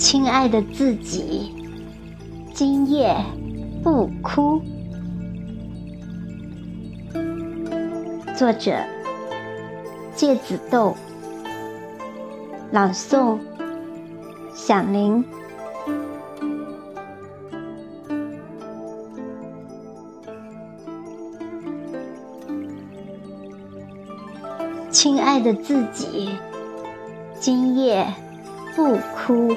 亲爱的自己，今夜不哭。作者：芥子豆。朗诵：响铃。亲爱的自己，今夜不哭。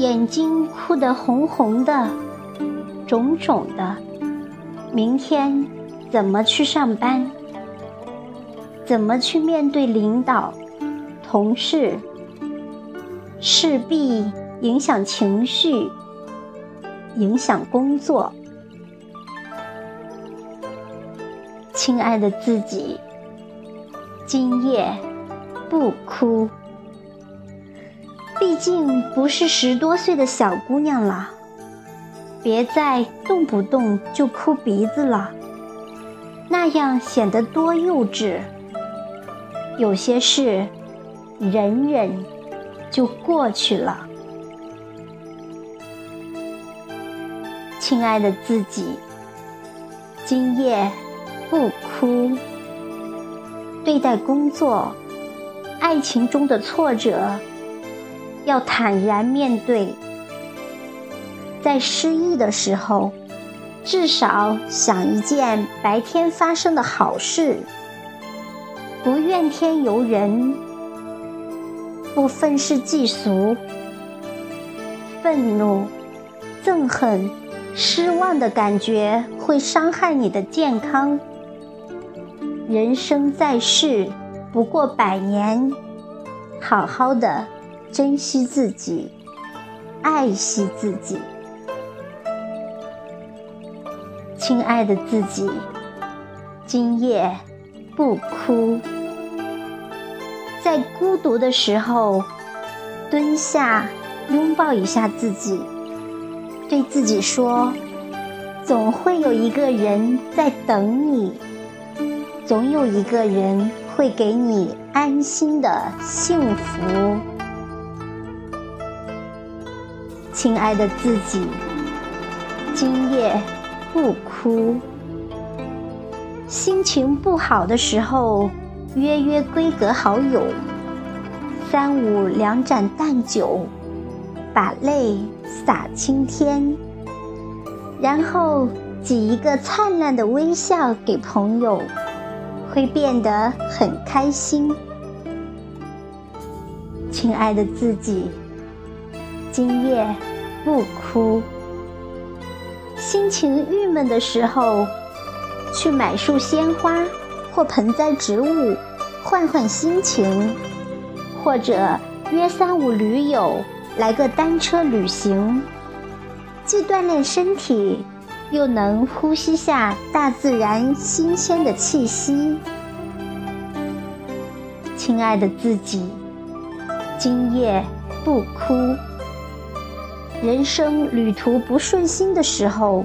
眼睛哭得红红的，肿肿的。明天怎么去上班？怎么去面对领导、同事？势必影响情绪，影响工作。亲爱的自己，今夜不哭。毕竟不是十多岁的小姑娘了，别再动不动就哭鼻子了，那样显得多幼稚。有些事，忍忍就过去了。亲爱的自己，今夜不哭。对待工作、爱情中的挫折。要坦然面对，在失意的时候，至少想一件白天发生的好事，不怨天尤人，不愤世嫉俗。愤怒、憎恨、失望的感觉会伤害你的健康。人生在世不过百年，好好的。珍惜自己，爱惜自己，亲爱的自己，今夜不哭。在孤独的时候，蹲下，拥抱一下自己，对自己说：总会有一个人在等你，总有一个人会给你安心的幸福。亲爱的自己，今夜不哭。心情不好的时候，约约闺阁好友，三五两盏淡酒，把泪洒青天，然后挤一个灿烂的微笑给朋友，会变得很开心。亲爱的自己，今夜。不哭。心情郁闷的时候，去买束鲜花或盆栽植物，换换心情；或者约三五驴友来个单车旅行，既锻炼身体，又能呼吸下大自然新鲜的气息。亲爱的自己，今夜不哭。人生旅途不顺心的时候，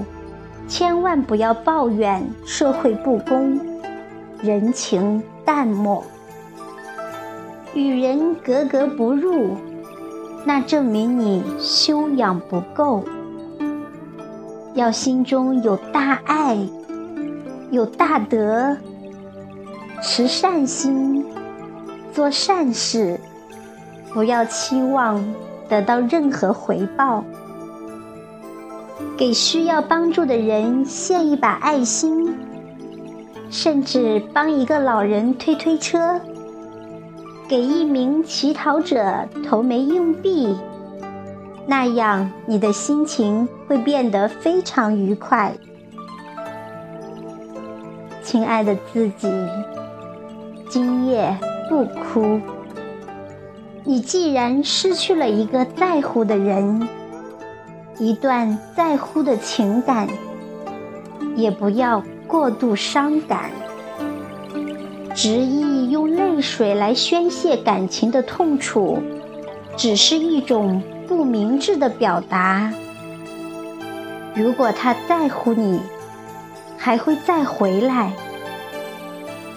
千万不要抱怨社会不公、人情淡漠、与人格格不入，那证明你修养不够。要心中有大爱，有大德，持善心，做善事，不要期望。得到任何回报，给需要帮助的人献一把爱心，甚至帮一个老人推推车，给一名乞讨者投枚硬币，那样你的心情会变得非常愉快。亲爱的自己，今夜不哭。你既然失去了一个在乎的人，一段在乎的情感，也不要过度伤感。执意用泪水来宣泄感情的痛楚，只是一种不明智的表达。如果他在乎你，还会再回来；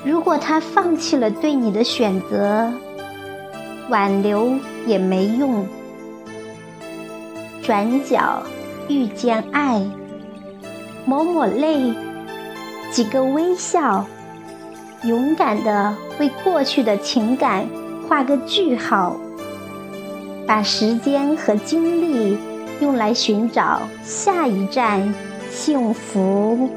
如果他放弃了对你的选择，挽留也没用，转角遇见爱，抹抹泪，几个微笑，勇敢的为过去的情感画个句号，把时间和精力用来寻找下一站幸福。